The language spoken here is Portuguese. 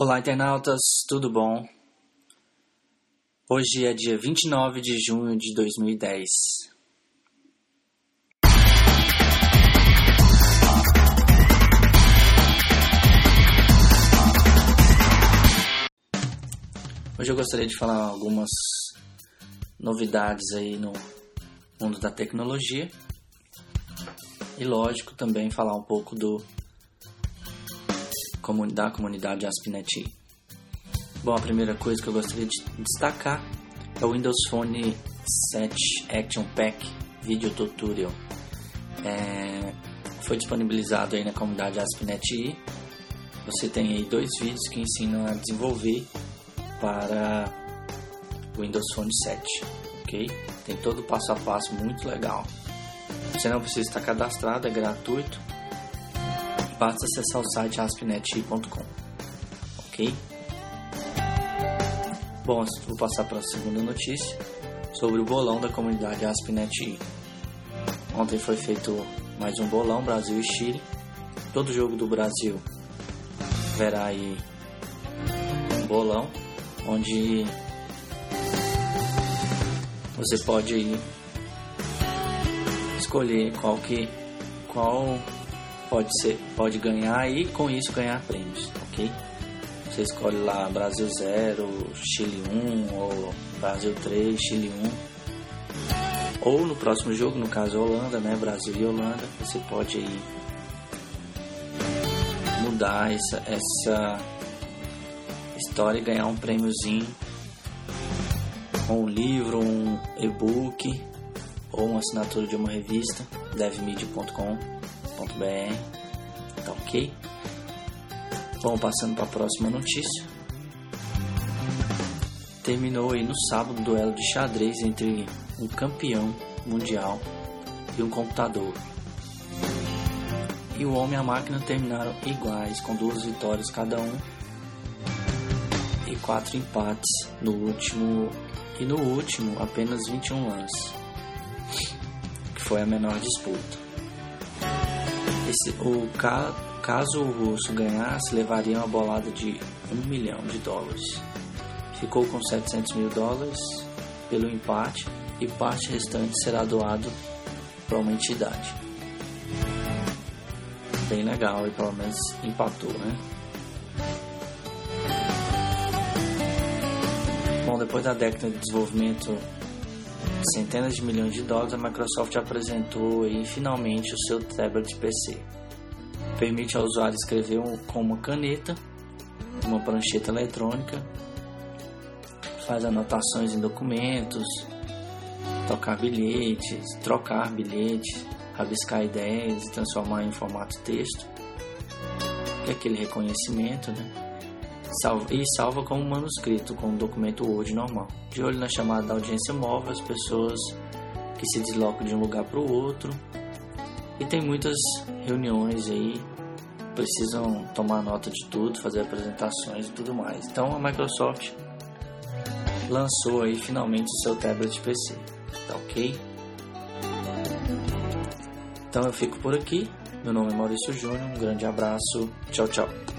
Olá, internautas, tudo bom? Hoje é dia 29 de junho de 2010. Hoje eu gostaria de falar algumas novidades aí no mundo da tecnologia e, lógico, também falar um pouco do da comunidade ASP.NET. Bom, a primeira coisa que eu gostaria de destacar é o Windows Phone 7 Action Pack Video Tutorial. É, foi disponibilizado aí na comunidade ASP.NET Você tem aí dois vídeos que ensinam a desenvolver para o Windows Phone 7, ok? Tem todo o passo a passo muito legal. Você não precisa estar cadastrado, é gratuito basta acessar o site aspnet.com. Ok? Bom, vou passar para a segunda notícia sobre o bolão da comunidade AspNet. Ontem foi feito mais um bolão Brasil e Chile. Todo jogo do Brasil verá aí um bolão onde você pode escolher qual que qual pode ser pode ganhar e com isso ganhar prêmios, ok? Você escolhe lá Brasil 0, Chile 1 ou Brasil 3, Chile 1. Ou no próximo jogo, no caso Holanda, né, Brasil e Holanda, você pode aí mudar essa, essa história e ganhar um prêmiozinho um livro, um e-book ou uma assinatura de uma revista, devmedia.com Tá ok? Bom, passando para a próxima notícia. Terminou aí no sábado o duelo de xadrez entre um campeão mundial e um computador. E o homem e a máquina terminaram iguais, com duas vitórias cada um e quatro empates no último e no último apenas 21 lances, que foi a menor disputa. Esse, o ca, caso o russo ganhasse, levaria uma bolada de 1 milhão de dólares. Ficou com 700 mil dólares pelo empate e parte restante será doado para uma entidade. Bem legal e pelo menos empatou, né? Bom, depois da década de desenvolvimento centenas de milhões de dólares, a Microsoft apresentou aí, finalmente o seu tablet PC. Permite ao usuário escrever com uma caneta, uma prancheta eletrônica, faz anotações em documentos, tocar bilhetes, trocar bilhetes, rabiscar ideias e transformar em formato texto, que é aquele reconhecimento, né? E salva como manuscrito, com um documento Word normal. De olho na chamada da audiência móvel, as pessoas que se deslocam de um lugar para o outro. E tem muitas reuniões aí, precisam tomar nota de tudo, fazer apresentações e tudo mais. Então a Microsoft lançou aí finalmente o seu tablet PC, tá ok? Então eu fico por aqui. Meu nome é Maurício Júnior, um grande abraço, tchau, tchau.